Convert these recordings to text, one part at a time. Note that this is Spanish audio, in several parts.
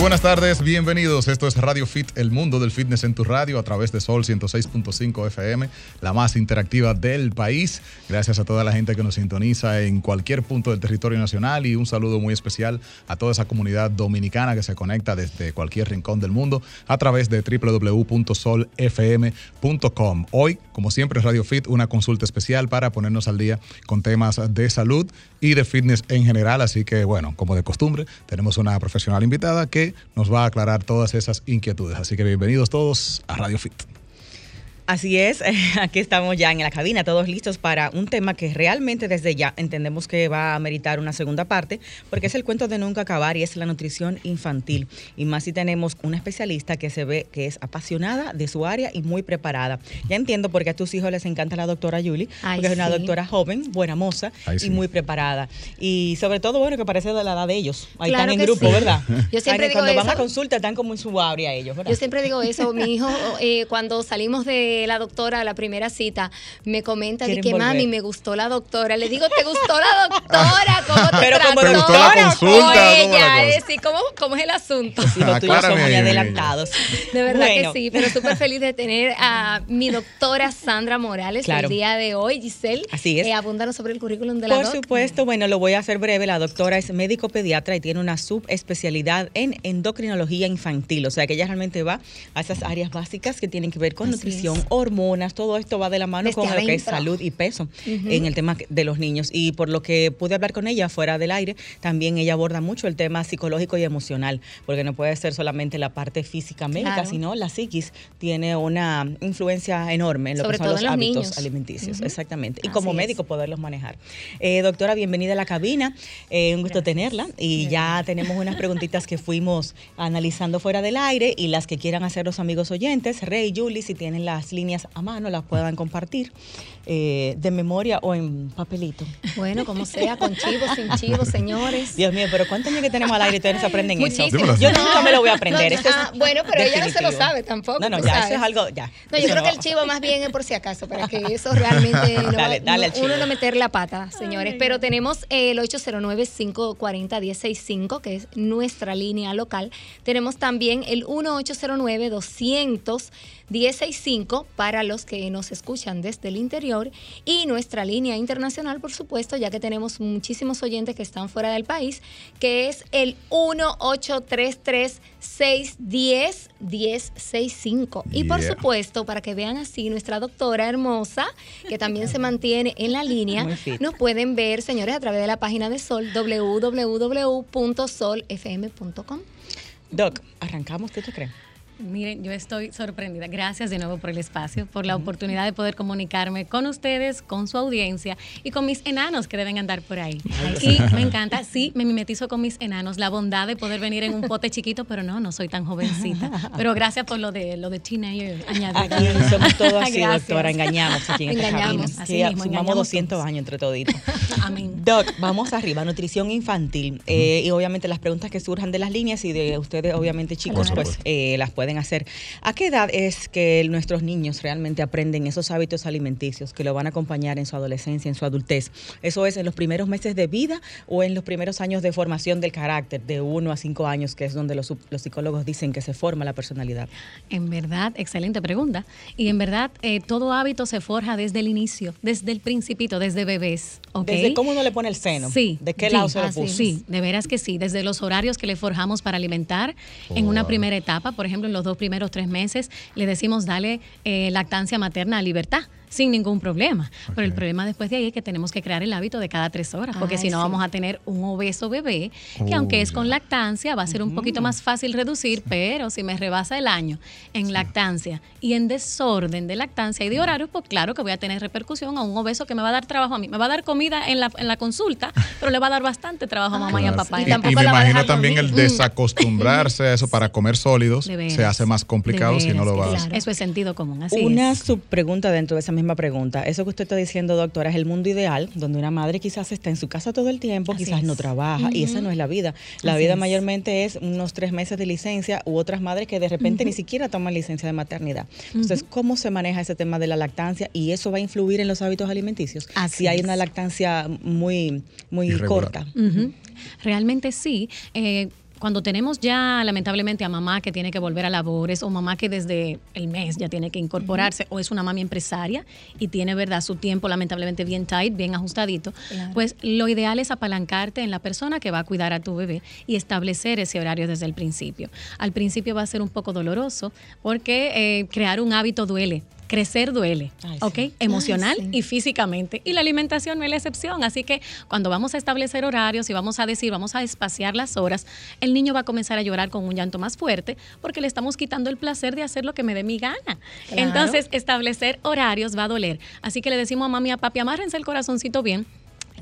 buenas tardes, bienvenidos. Esto es Radio Fit, el mundo del fitness en tu radio a través de Sol 106.5 FM, la más interactiva del país. Gracias a toda la gente que nos sintoniza en cualquier punto del territorio nacional y un saludo muy especial a toda esa comunidad dominicana que se conecta desde cualquier rincón del mundo a través de www.solfm.com. Hoy, como siempre, Radio Fit, una consulta especial para ponernos al día con temas de salud y de fitness en general. Así que, bueno, como de costumbre, tenemos una profesional invitada que nos va a aclarar todas esas inquietudes. Así que bienvenidos todos a Radio Fit. Así es, aquí estamos ya en la cabina, todos listos para un tema que realmente desde ya entendemos que va a meritar una segunda parte, porque es el cuento de nunca acabar y es la nutrición infantil. Y más si tenemos una especialista que se ve que es apasionada de su área y muy preparada. Ya entiendo por qué a tus hijos les encanta la doctora Julie, porque es una doctora joven, buena moza y muy preparada. Y sobre todo, bueno, que parece de la edad de ellos. Ahí están en grupo, ¿verdad? Yo siempre digo cuando eso. van a consulta están como en su área ellos, ¿verdad? Yo siempre digo eso. Mi hijo, eh, cuando salimos de la doctora a la primera cita, me comenta de que mami, me gustó la doctora. Le digo, ¿te gustó la doctora? ¿Cómo te Pero trató? como ¿Te gustó la consulta? Es decir, ¿cómo, ¿cómo es el asunto? Sí, los tuyos son muy adelantados. De verdad Bueno. que sí, pero súper feliz de tener a mi doctora Sandra Morales Claro. el día de hoy. Giselle, Así es. eh, abúndanos sobre el currículum de la Por doc. supuesto, bueno, lo voy a hacer breve. La doctora es médico pediatra y tiene una subespecialidad en endocrinología infantil. O sea que ella realmente va a esas áreas básicas que tienen que ver con Así nutrición, es. Hormonas, todo esto va de la mano con lo que es salud y peso en el tema de los niños. Y por lo que pude hablar con ella fuera del aire, también ella aborda mucho el tema psicológico y emocional, porque no puede ser solamente la parte física médica, Claro. sino la psiquis tiene una influencia enorme en lo Sobre que son todo los los hábitos niños. alimenticios. Exactamente. Y Así como es. médico poderlos manejar. Eh, doctora, bienvenida a la cabina. Eh, un gusto tenerla. Y ya tenemos unas preguntitas que fuimos analizando fuera del aire y las que quieran hacer los amigos oyentes, Rey, Julie, si tienen las líneas a mano, las puedan compartir eh, de memoria o en papelito. Bueno, como sea, con chivo, sin chivo, señores. Dios mío, pero ¿cuántos años que tenemos al aire y ustedes no se aprenden eso? Muchísimos. Yo nunca me lo voy a aprender. No, Esto es ah, bueno, pero ella no se lo sabe tampoco. No, no, ya, eso es algo, ya. No, yo Eso creo que el chivo más bien es por si acaso, para que eso realmente no, Dale, dale al no- uno chivo. no meter la pata, señores. Pero tenemos el 809-540-1065, que es nuestra línea local. Tenemos también el 1809-200-1065 para los que nos escuchan desde el interior. Y nuestra línea internacional, por supuesto, ya que tenemos muchísimos oyentes que están fuera del país, que es el 1833 610 1065. Y por supuesto, para que vean así nuestra doctora hermosa, que también se mantiene en la línea, nos pueden ver, señores, a través de la página de Sol, www.solfm.com. Doc, arrancamos, ¿qué tú crees? Miren, yo estoy sorprendida. Gracias de nuevo por el espacio, por la oportunidad de poder comunicarme con ustedes, con su audiencia y con mis enanos que deben andar por ahí. Y me encanta, sí, me mimetizo con mis enanos, la bondad de poder venir en un pote chiquito, pero no, no soy tan jovencita. Pero gracias por lo de lo de teenager añadido. Aquí somos todos así, Gracias. doctora, engañamos aquí en esta Engañamos, cabina. así Sí, mismo, sumamos engañamos 200 todos. años entre toditos. Amén. Doc, vamos arriba, nutrición infantil. Eh, y obviamente las preguntas que surjan de las líneas y de ustedes, obviamente chicos, pues eh, las pueden hacer. ¿A qué edad es que nuestros niños realmente aprenden esos hábitos alimenticios que lo van a acompañar en su adolescencia, en su adultez? ¿Eso es en los primeros meses de vida o en los primeros años de formación del carácter, de uno a cinco años, que es donde los, los psicólogos dicen que se forma la personalidad? En verdad, excelente pregunta. Y en verdad, eh, todo hábito se forja desde el inicio, desde el principito, desde bebés. ¿ok? ¿Desde cómo uno le pone el seno? Sí. ¿De qué sí, lado se lo así puso? Sí, de veras que sí. Desde los horarios que le forjamos para alimentar en una Wow. primera etapa, por ejemplo, en los dos primeros tres meses, le decimos dale eh, lactancia materna a libertad. Sin ningún problema. Pero el problema después de ahí es que tenemos que crear el hábito de cada tres horas, porque Ay, si no sí. vamos a tener un obeso bebé, que Oh, aunque es con lactancia va a ser un poquito más fácil reducir, pero si me rebasa el año en lactancia y en desorden de lactancia y de horarios, pues claro que voy a tener repercusión a un obeso que me va a dar trabajo a mí. Me va a dar comida en la, en la consulta, pero le va a dar bastante trabajo a mamá y a papá. Y, y me imagino también el desacostumbrarse a eso para comer sólidos veras, se hace más complicado si no lo vas. claro. Eso es sentido común, así Una es. subpregunta dentro de esa misma pregunta. Eso que usted está diciendo, doctora, es el mundo ideal, donde una madre quizás está en su casa todo el tiempo, Así quizás no trabaja, y esa no es la vida. La Así vida es. mayormente es unos tres meses de licencia u otras madres que de repente ni siquiera toman licencia de maternidad. Entonces, ¿cómo se maneja ese tema de la lactancia? Y eso va a influir en los hábitos alimenticios. Así si hay es. una lactancia muy, muy Irregular. corta. Realmente sí. Eh, cuando tenemos ya lamentablemente a mamá que tiene que volver a labores o mamá que desde el mes ya tiene que incorporarse o es una mami empresaria y tiene verdad su tiempo lamentablemente bien tight, bien ajustadito, pues lo ideal es apalancarte en la persona que va a cuidar a tu bebé y establecer ese horario desde el principio. Al principio va a ser un poco doloroso porque eh, crear un hábito duele crecer duele, ¿ok? Emocional y físicamente. Y la alimentación no es la excepción. Así que cuando vamos a establecer horarios y vamos a decir, vamos a espaciar las horas, el niño va a comenzar a llorar con un llanto más fuerte porque le estamos quitando el placer de hacer lo que me dé mi gana. Entonces, establecer horarios va a doler. Así que le decimos a mami y a papi, amárrense el corazoncito bien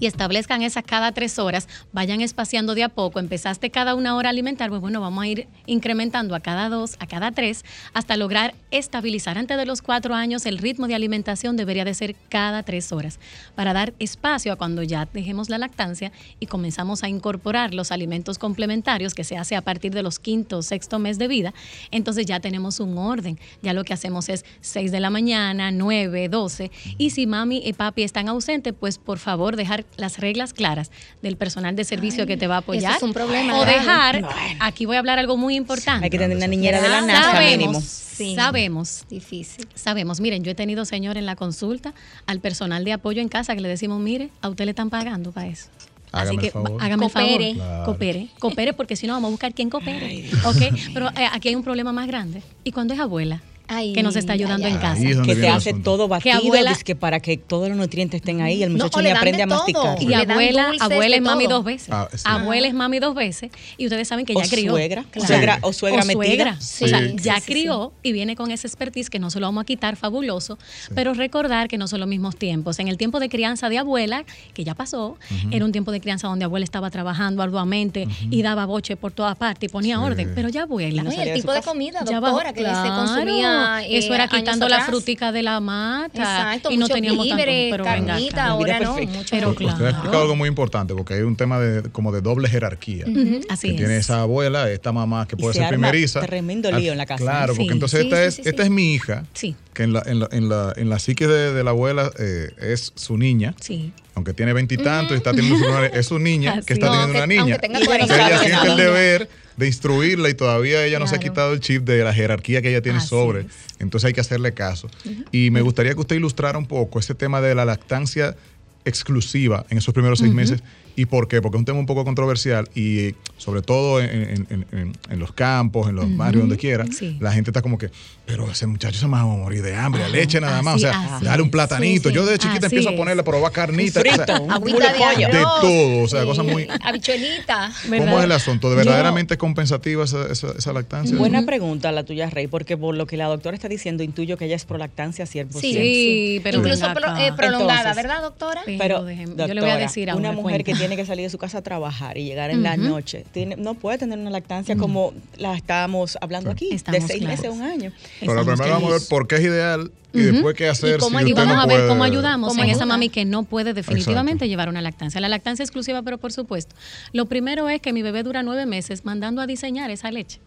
y establezcan esas cada tres horas, vayan espaciando de a poco. Empezaste cada una hora a alimentar, pues bueno, vamos a ir incrementando a cada dos, a cada tres, hasta lograr estabilizar. Antes de los cuatro años, el ritmo de alimentación debería de ser cada tres horas, para dar espacio a cuando ya dejemos la lactancia y comenzamos a incorporar los alimentos complementarios que se hace a partir de los quinto o sexto mes de vida. Entonces ya tenemos un orden. Ya lo que hacemos es seis de la mañana, nueve, doce. Y si mami y papi están ausentes, pues por favor dejar las reglas claras del personal de servicio que te va a apoyar. es un problema. O dejar, aquí voy a hablar algo muy importante. Hay que tener una niñera de la NASA mínimo. Sabemos, difícil. Sabemos, miren, yo he tenido, señor, en la consulta al personal de apoyo en casa que le decimos, mire, a usted le están pagando para eso. Hágame Así que favor. hágame el favor, Coopere. Claro. coopere, coopere, porque si no vamos a buscar quién coopere. ¿ok? Pero eh, aquí hay un problema más grande. ¿Y cuando es abuela? Ay, que nos está ayudando ay, en casa. Que te hace asunto. todo batido, abuela- dizque para que todos los nutrientes estén ahí, el No, muchacho o ni le aprende de a masticar. Y abuela, abuela es mami dos veces. Ah, sí. Abuela es mami dos veces. Y ustedes saben que O ya crió. suegra, Claro. suegra- o suegra metida. suegra. Sí, o sea, sí, ya sí, sí. crió y viene con ese expertise que no se lo vamos a quitar, fabuloso. Pero recordar que no son los mismos tiempos. En el tiempo de crianza de abuela, que ya pasó, era un tiempo de crianza donde abuela estaba trabajando arduamente y daba boche por todas partes y ponía Sí. orden. Pero ya abuela. No, el tipo de comida, doctora, que se consumía. Eh, Eso era quitando la frutica de la mata. Exacto, y no teníamos tanto. víveres, Pero venga carnita, ahora no. Mucho Pero Usted ha claro. explicado algo muy importante porque hay un tema de como de doble jerarquía. Ujú, Así que es. tiene esa abuela, esta mamá que Y puede se ser arma primeriza. tremendo lío en la casa. Claro, Sí. porque entonces Sí, esta, sí, es, sí, esta sí. es mi hija, Sí. que en la, en la, en la, en la psique de, de la abuela eh, es su niña. Sí. Aunque tiene veintitantos y está teniendo su es su niña Así que está es. teniendo No, una que- niña. aunque tenga Y ella siente el deber de instruirla y todavía ella no se ha quitado el chip de la jerarquía que ella tiene Así sobre. es. Entonces hay que hacerle caso. Y me gustaría que usted ilustrara un poco ese tema de la lactancia exclusiva en esos primeros seis meses. ¿Y por qué? Porque es un tema un poco controversial y sobre todo en, en- en- en- en los campos, en los barrios, donde quiera, Sí. la gente está como que, pero ese muchacho se me va a morir de hambre, Ajá, leche nada más. O sea, así dale un platanito. Sí, sí. Yo de chiquita Así empiezo a ponerle, probar carnita. o sea, Agüita de pollo. De todo, o sea, cosas muy- Habichuelita. ¿Cómo ¿Verdad? es el asunto? ¿De verdaderamente es compensativa esa, esa- esa lactancia? Buena pregunta la tuya, Rey, porque por lo que la doctora está diciendo, intuyo que ella es prolactancia 100%. Sí, Sí, pero Incluso pro- eh, prolongada, Entonces, ¿verdad, doctora? Pero, Pero, déjeme, yo le voy a decir ahora. una mujer que cuenta. Tiene que salir de su casa a trabajar y llegar en la noche, tiene, no puede tener una lactancia como la estamos hablando Sí. aquí, Estamos de seis claros. meses a un año. Pero Estamos primero vamos a ver por qué es ideal y después qué hacer Y cómo si Y vamos no a ver puede- cómo ayudamos ¿Cómo en esa mami que no puede definitivamente Exacto. llevar una lactancia. La lactancia exclusiva, pero por supuesto. Lo primero es que mi bebé dura nueve meses mandando a diseñar esa leche.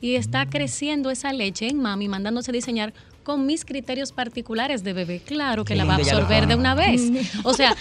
Y está Mm. creciendo esa leche en mami, mandándose a diseñar con mis criterios particulares de bebé. Claro que la va a absorber de una vez. O sea,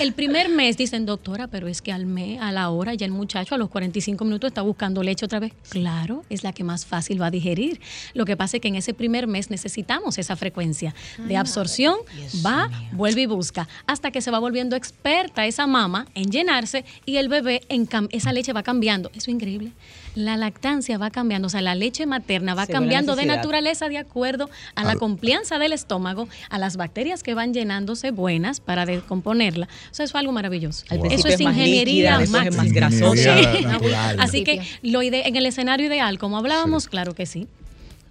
el primer mes dicen, doctora, pero es que al mes, a la hora, ya el muchacho a los 45 minutos está buscando leche otra vez. Claro, es la que más fácil va a digerir. Lo que pasa es que en ese primer mes necesitamos esa frecuencia de absorción. Va, vuelve y busca. Hasta que se va volviendo experta esa mama en llenarse y el bebé, en cam- esa leche va cambiando. Eso es increíble. La lactancia va cambiando, o sea, la leche materna va Según cambiando de naturaleza de acuerdo a la complianza del estómago, a las bacterias que van llenándose buenas para descomponerla. O sea, eso es algo maravilloso. Wow. Eso es es más ingeniería líquida, después es más grasosa. Así que lo ide- en el escenario ideal, como hablábamos, claro que sí.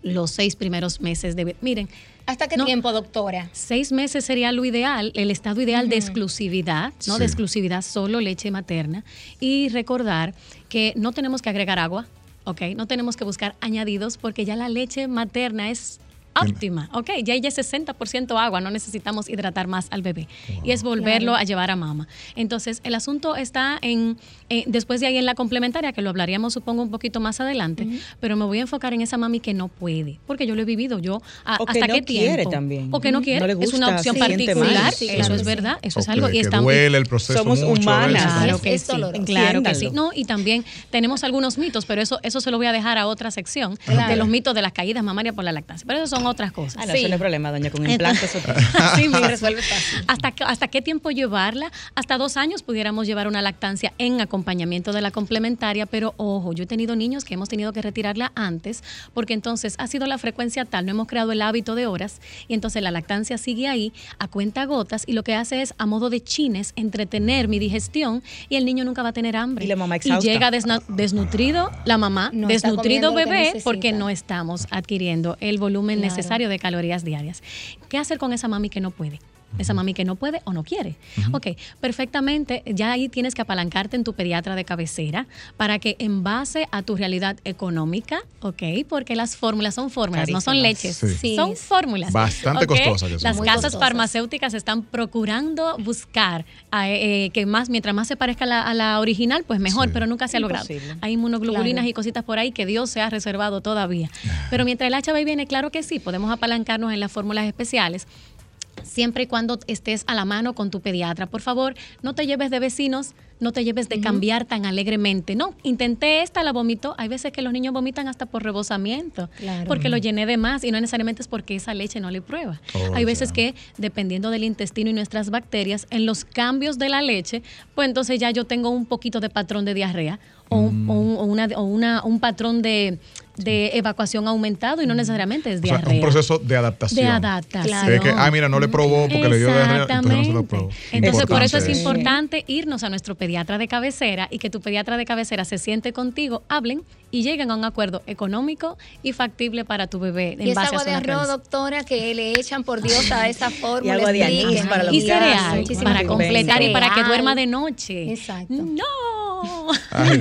Los seis primeros meses de... Miren, ¿Hasta qué No. tiempo, doctora? Seis meses sería lo ideal, el estado ideal de exclusividad, ¿no? Sí. De exclusividad solo leche materna. Y recordar que no tenemos que agregar agua, ¿ok? No tenemos que buscar añadidos porque ya la leche materna es óptima, ¿ok? Ya ella es 60% agua, no necesitamos hidratar más al bebé. Y es volverlo a llevar a mama. Entonces, el asunto está en, eh, después de ahí en la complementaria, que lo hablaríamos supongo un poquito más adelante, pero me voy a enfocar en esa mami que no puede, porque yo lo he vivido yo. a- O que ¿Hasta no qué quiere también. O que no quiere. No le es una opción particular. eso es sí. verdad. Eso O es algo. que- Y que está- duele el proceso Somos mucho a veces. humanas. Claro que es sí, claro que sí. No, y también tenemos algunos mitos, pero eso, eso se lo voy a dejar a otra sección Claro. de los mitos de las caídas mamarias por la lactancia. Pero eso son otras cosas. Ah, no, Sí. eso no hay problema, doña, con implantes. Sí, mira, resuelve fácil. ¿Hasta, qué- ¿Hasta qué tiempo llevarla? Hasta dos años pudiéramos llevar una lactancia en acompañamiento de la complementaria, pero ojo, yo he tenido niños que hemos tenido que retirarla antes, porque entonces ha sido la frecuencia tal, no hemos creado el hábito de horas, y entonces la lactancia sigue ahí a cuenta gotas, y lo que hace es, a modo de chines, entretener mi digestión, y el niño nunca va a tener hambre. Y la mamá exhausta. llega desna- desnutrido, la mamá, No desnutrido bebé, porque no estamos adquiriendo el volumen Claro. Necesario de calorías diarias. ¿Qué hacer con esa mami que no puede? Esa mami que no puede o no quiere. Ok, perfectamente, ya ahí tienes que apalancarte en tu pediatra de cabecera para que en base a tu realidad económica, ok, porque las fórmulas son fórmulas, no son leches, Sí. Sí. son fórmulas. Bastante costosas que son. Las Muy casas costosas. farmacéuticas están procurando buscar a, eh, que más, mientras más se parezca a la, a la original, pues mejor, Sí. pero nunca se ha logrado. Imposible. Hay inmunoglobulinas Claro. y cositas por ahí que Dios se ha reservado todavía. Pero mientras el HB viene, claro que sí, podemos apalancarnos en las fórmulas especiales. Siempre y cuando estés a la mano con tu pediatra. Por favor, no te lleves de vecinos, no te lleves de cambiar tan alegremente. No, intenté esta, la vomito. Hay veces que los niños vomitan hasta por rebosamiento, Claro. porque lo llené de más y no necesariamente es porque esa leche no le prueba. Oh, Hay veces que, dependiendo del intestino y nuestras bacterias, en los cambios de la leche, pues entonces ya yo tengo un poquito de patrón de diarrea o, un, o un- o una, o una- un patrón de, de evacuación aumentado y no necesariamente es O sea, diarrea. un proceso de adaptación. de adaptación. Claro. Es que, ah, mira, no le probó porque le dio diarrea, entonces no se lo probó. Entonces, por eso es Importante irnos a nuestro pediatra de cabecera y que tu pediatra de cabecera se siente contigo, hablen y lleguen a un acuerdo económico y factible para tu bebé en Y esa base agua de arroz, doctora, que le echan por Dios a esa fórmula. agua de anís para los y cereal para completar y para que duerma de noche. Exacto. No. Ay,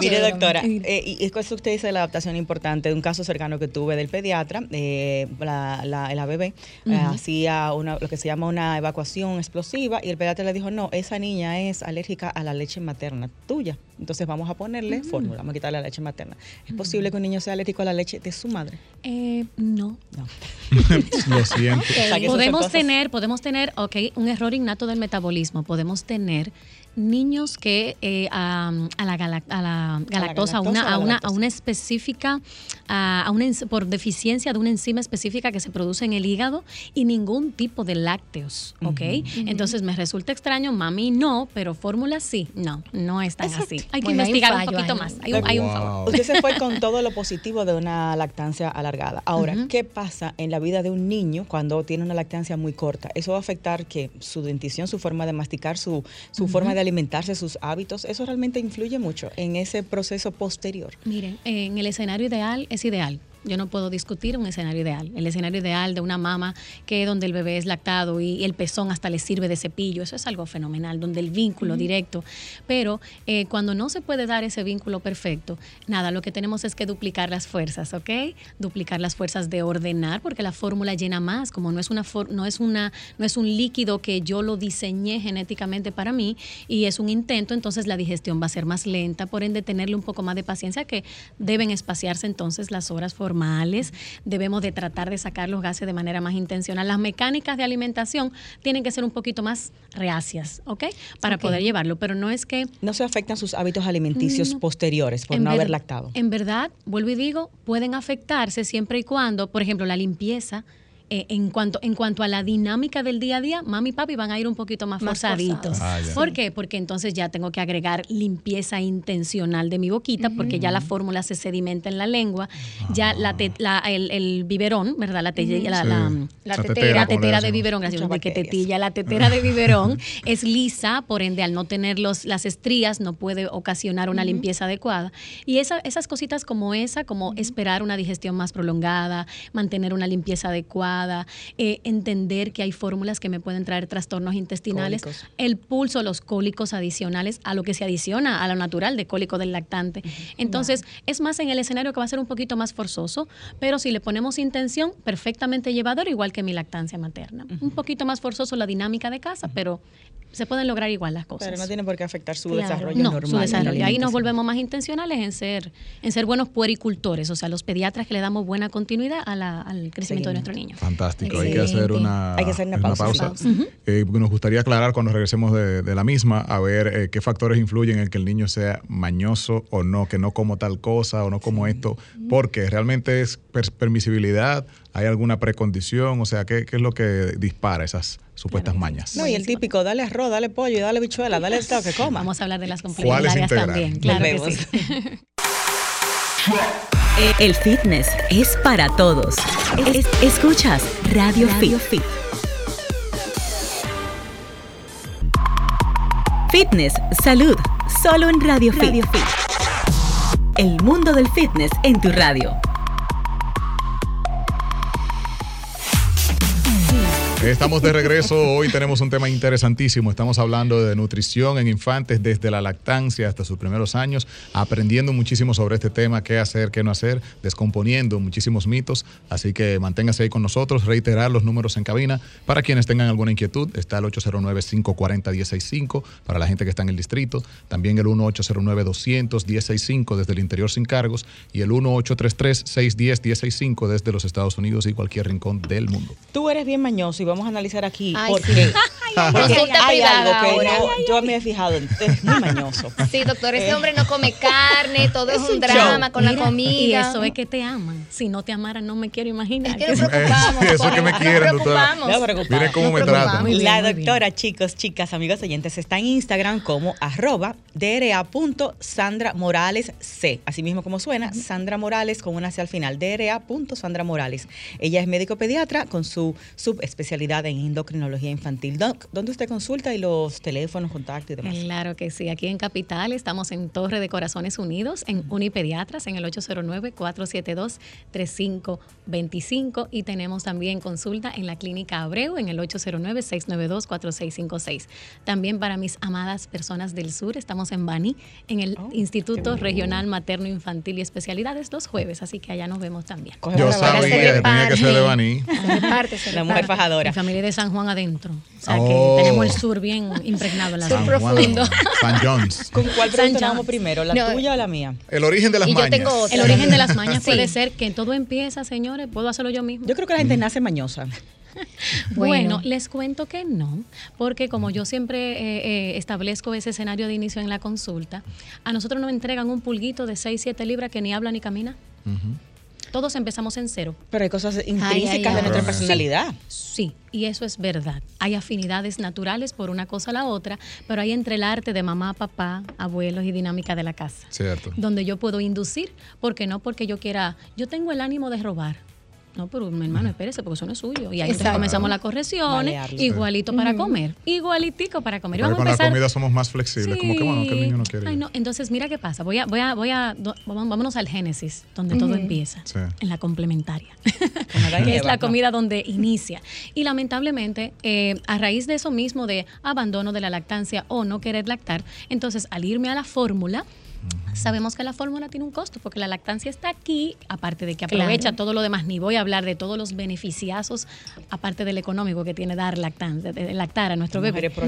Mire, doctora, eh, y es que eso usted dice la adaptación importante de un caso cercano que tuve del pediatra, eh, la, la, la bebé eh, hacía una, lo que se llama una evacuación explosiva y el pediatra le dijo, no, esa niña es alérgica a la leche materna tuya. Entonces vamos a ponerle fórmula, vamos a quitarle la leche materna. ¿Es posible que un niño sea alérgico a la leche de su madre? Eh, no. No. Lo siento. O sea, Podemos tener, podemos tener, ok, un error innato del metabolismo. Podemos tener niños que eh, a, a la, gala- a la galactosa, a una, galactosa, a una, a una específica, a, a una, por deficiencia de una enzima específica que se produce en el hígado y ningún tipo de lácteos, ¿ok? Entonces me resulta extraño, mami no, pero fórmula sí. No, no es tan Exacto. así. Hay que Bueno, hay un investigar un poquito ahí. más. Hay un, hay un favor. Usted se fue con todo lo positivo de una lactancia alargada. Ahora, ¿qué pasa en la vida de un niño cuando tiene una lactancia muy corta? ¿Eso va a afectar que su dentición, su forma de masticar, su, su forma de alimentarse, sus hábitos? ¿Eso realmente influye mucho en ese proceso posterior? Miren, en el escenario ideal es ideal. Yo no puedo discutir un escenario ideal. El escenario ideal de una mama que donde el bebé es lactado y, el pezón hasta le sirve de cepillo, eso es algo fenomenal, donde el vínculo directo. Pero eh, cuando no se puede dar ese vínculo perfecto, nada, lo que tenemos es que duplicar las fuerzas, ¿ok? Duplicar las fuerzas de ordenar, porque la fórmula llena más, como no es una for- no es una no es un líquido que yo lo diseñé genéticamente para mí y es un intento, entonces la digestión va a ser más lenta, por ende tenerle un poco más de paciencia que deben espaciarse entonces las horas formales, debemos de tratar de sacar los gases de manera más intencional. Las mecánicas de alimentación tienen que ser un poquito más reacias, ¿ok? Para poder llevarlo, pero no es que ¿No se afectan sus hábitos alimenticios No. posteriores por no haber lactado? En verdad, vuelvo y digo, pueden afectarse siempre y cuando, por ejemplo, la limpieza. Eh, en, cuanto, en cuanto a la dinámica del día a día, mami y papi van a ir un poquito más, Más forzaditos. Ah. ¿Por qué? Porque entonces ya tengo que agregar limpieza intencional de mi boquita, porque ya la fórmula se sedimenta en la lengua, ya la te- la- el, el biberón, ¿verdad? La, te- la, Sí. la- La La tetera. tetera, de biberón, gracias, tetilla, la tetera de biberón es lisa, por ende al no tener los, las estrías no puede ocasionar una limpieza adecuada. Y esa- esas cositas como esa, como esperar una digestión más prolongada, mantener una limpieza adecuada, eh, entender que hay fórmulas que me pueden traer trastornos intestinales, Cólicos. el pulso, los cólicos adicionales a lo que se adiciona a lo natural de cólico del lactante. Entonces, es más en el escenario que va a ser un poquito más forzoso, pero si le ponemos intención, perfectamente llevador, igual que mi lactancia materna. Un poquito más forzoso la dinámica de casa, pero se pueden lograr igual las cosas. Pero no tiene por qué afectar su Claro. desarrollo No, normal. su desarrollo. de Ahí nos volvemos más intencionales en ser, en ser buenos puericultores, o sea, los pediatras que le damos buena continuidad a la- al crecimiento de nuestro niño. Fantástico. Hay que hacer una, Hay que hacer una pausa, Eh, nos gustaría aclarar cuando regresemos de, de la misma a ver eh, qué factores influyen en que el niño sea mañoso o no, que no como tal cosa o no como esto, porque realmente es per- permisibilidad, hay alguna precondición, o sea, ¿qué, qué es lo que dispara esas supuestas mañas? No, y el típico, dale arroz, dale pollo, y dale bichuela, dale todo que coma. Vamos a hablar de las ¿Cuáles complementarias también. Claro que sí. El fitness es para todos. Es- escuchas Radio, Fit. Fitness, salud, solo en Radio, Fit. El mundo del fitness en tu radio. Estamos de regreso. Hoy tenemos un tema interesantísimo. Estamos hablando de nutrición en infantes desde la lactancia hasta sus primeros años, aprendiendo muchísimo sobre este tema, qué hacer, qué no hacer, descomponiendo muchísimos mitos. Así que manténgase ahí con nosotros. Reiterar los números en cabina para quienes tengan alguna inquietud. Está el 809-540-165 para la gente que está en el distrito. También el 1-809-200-165 desde el interior sin cargos y el 1-833-610-165 desde los Estados Unidos y cualquier rincón del mundo. Tú eres bien mañoso y vamos a analizar aquí Ay, por sí. qué. Porque hay algo que yo, me he fijado, en- es muy mañoso. Sí, doctor, ese hombre no come carne, todo es, Es un drama show. con la comida. Y eso es que te aman. Si no te amaran, no me quiero imaginar. Es que nos preocupamos. Eso por que me quieren, doctora. Miren cómo Nos me tratan. La doctora, chicos, chicas, amigos oyentes, está en Instagram como arroba Morales C. Así mismo como suena, Sandra Morales con una C al final, DRA.Sandra Morales. Ella es médico pediatra con su subespecialidad en endocrinología infantil. Doc, ¿Dónde usted consulta y los teléfonos, contactos y demás? Claro que sí. Aquí en Capital estamos en Torre de Corazones Unidos, en Unipediatras, en el 809-472-3525 y tenemos también consulta en la Clínica Abreu en el 809-692-4656. También para mis amadas personas del sur, estamos en Bani, en el Instituto Regional Materno Infantil y Especialidades los jueves, así que allá nos vemos también. Yo sabía que tenía que ser de Baní. Se reparte, se La mujer fajadora. Mi familia de San Juan adentro. O sea Oh. que tenemos el sur bien impregnado en la Sur zona. San Juan, profundo. San John's. ¿Con cuál pregunta San vamos John. primero? ¿La No. tuya o la mía? El origen de las Y yo mañas. tengo otra. El origen de las mañas Sí. puede ser que todo empieza, señores, puedo hacerlo yo mismo. Yo creo que la gente nace mañosa. Bueno, Bueno. les cuento que no, porque como yo siempre eh, eh, establezco ese escenario de inicio en la consulta, a nosotros nos entregan un pulguito de 6, 7 libras que ni habla ni camina. Todos empezamos en cero. Pero hay cosas intrínsecas ay, de ay. nuestra Sí. personalidad. Sí, y eso es verdad. Hay afinidades naturales por una cosa a la otra, pero hay entre el arte de mamá, papá, abuelos y dinámica de la casa. Cierto. donde yo puedo inducir, porque no porque yo quiera, yo tengo el ánimo de robar. No, pero mi hermano, espérese, porque eso no es suyo. Y ahí comenzamos las correcciones, Malearlo. igualito para comer, igualitico para comer. Porque vamos con a la empezar. comida somos más flexibles. Como que bueno, que el niño no quiere. Ay, no. Entonces, mira qué pasa. Voy a, voy a, voy a, vámonos al génesis, donde todo empieza, Sí. en la complementaria, que es la comida donde inicia. Y lamentablemente, eh, a raíz de eso mismo, de abandono de la lactancia o no querer lactar, entonces al irme a la fórmula, Sabemos que la fórmula tiene un costo porque la lactancia está aquí, aparte de que aprovecha Claro. todo lo demás, ni voy a hablar de todos los beneficiazos, aparte del económico que tiene dar lactancia, de lactar a nuestro bebé.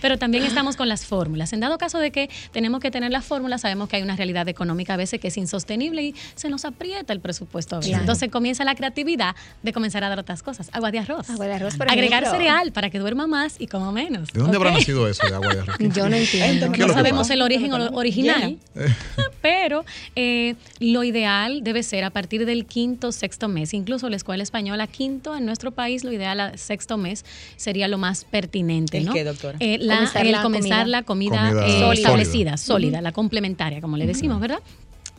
Pero también estamos con las fórmulas. En dado caso de que tenemos que tener las fórmulas, sabemos que hay una realidad económica a veces que es insostenible y se nos aprieta el presupuesto a veces. Claro. Entonces comienza la creatividad de comenzar a dar otras cosas. Agua de arroz. Agua de arroz, por Agregar ejemplo. cereal para que duerma más y coma menos. ¿De dónde habrá nacido eso de agua de arroz? Yo no entiendo. ¿Qué es lo No sabemos el origen o- original, pero eh, lo ideal debe ser a partir del quinto, sexto mes. Incluso la escuela española, quinto en nuestro país, lo ideal a sexto mes sería lo más pertinente. ¿El ¿no? qué, doctora? Eh, la- Comenzar el la comenzar comida. la comida, Comida eh, sólida. establecida, sólida, la complementaria, como le decimos, ¿verdad?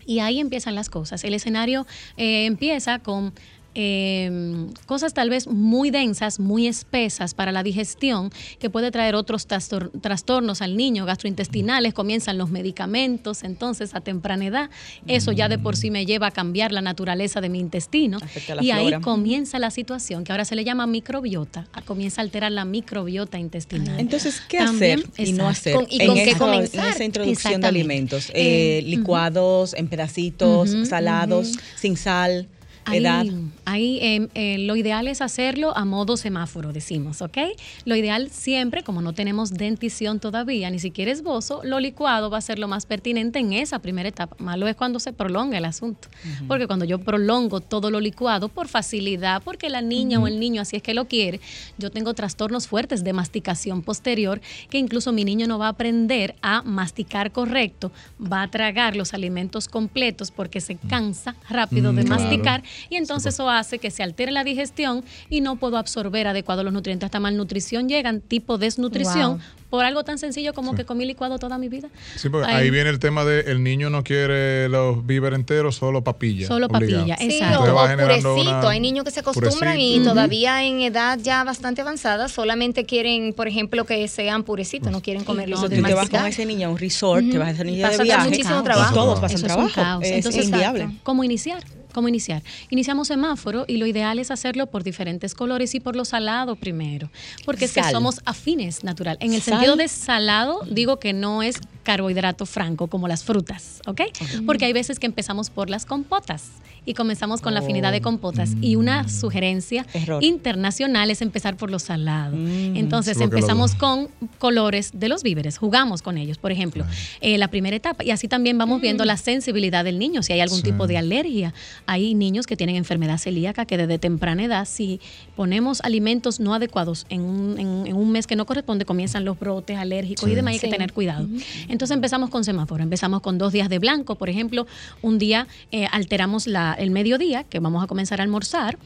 Y ahí empiezan las cosas. El escenario eh, empieza con eh, cosas tal vez muy densas, muy espesas para la digestión, que puede traer otros trastor- trastornos al niño, gastrointestinales, comienzan los medicamentos, entonces a temprana edad, eso ya de por sí me lleva a cambiar la naturaleza de mi intestino. Y ahí comienza la situación que ahora se le llama microbiota, comienza a alterar la microbiota intestinal. Entonces, ¿qué También, hacer y no hacer Con- y en, con qué comenzar. en esa introducción de alimentos? Eh, Eh, licuados, en pedacitos, salados, sin sal, edad. ahí eh, eh, lo ideal es hacerlo a modo semáforo, decimos, ¿ok? Lo ideal siempre, como no tenemos dentición todavía, ni siquiera esbozo, lo licuado va a ser lo más pertinente en esa primera etapa. Malo es cuando se prolonga el asunto. Porque cuando yo prolongo todo lo licuado por facilidad, porque la niña o el niño así es que lo quiere, yo tengo trastornos fuertes de masticación posterior que incluso mi niño no va a aprender a masticar correcto, va a tragar los alimentos completos porque se cansa rápido de Mm, claro. Y entonces eso hace que se altere la digestión y no puedo absorber adecuado los nutrientes. Hasta malnutrición llegan, tipo desnutrición, Wow. por algo tan sencillo como que comí licuado toda mi vida. Sí, porque Ay, ahí viene el tema de el niño no quiere los víveres enteros, solo papilla. Solo obligado. papilla, Sí, Exacto. o, o generando purecito. una- Hay niños que se acostumbran y purecito. todavía en edad ya bastante avanzada solamente quieren, por ejemplo, que sean purecitos, no quieren comer no, los Entonces, de tú te vas con ese niño a un resort, te vas a ese niño de viaje. muchísimo y trabajo. todos pasan es trabajo. Es Entonces, inviable. ¿Cómo iniciar? ¿Cómo iniciar? Iniciamos semáforo y lo ideal es hacerlo por diferentes colores y por lo salado primero, porque es que somos afines natural. En el Sal. sentido de salado, digo que no es carbohidrato franco como las frutas, ¿ok? Porque hay veces que empezamos por las compotas y comenzamos con la afinidad de compotas y una sugerencia Error. internacional es empezar por lo salado. Entonces Sí, porque empezamos lo- con colores de los víveres, jugamos con ellos, por ejemplo, eh, la primera etapa. Y así también vamos viendo la sensibilidad del niño, si hay algún Sí. tipo de alergia. Hay niños que tienen enfermedad celíaca que desde temprana edad, si ponemos alimentos no adecuados en un, en- en un mes que no corresponde, comienzan los brotes alérgicos y demás, hay que tener cuidado. Entonces empezamos con semáforo, empezamos con dos días de blanco, por ejemplo, un día eh, alteramos la, el mediodía, que vamos a comenzar a almorzar.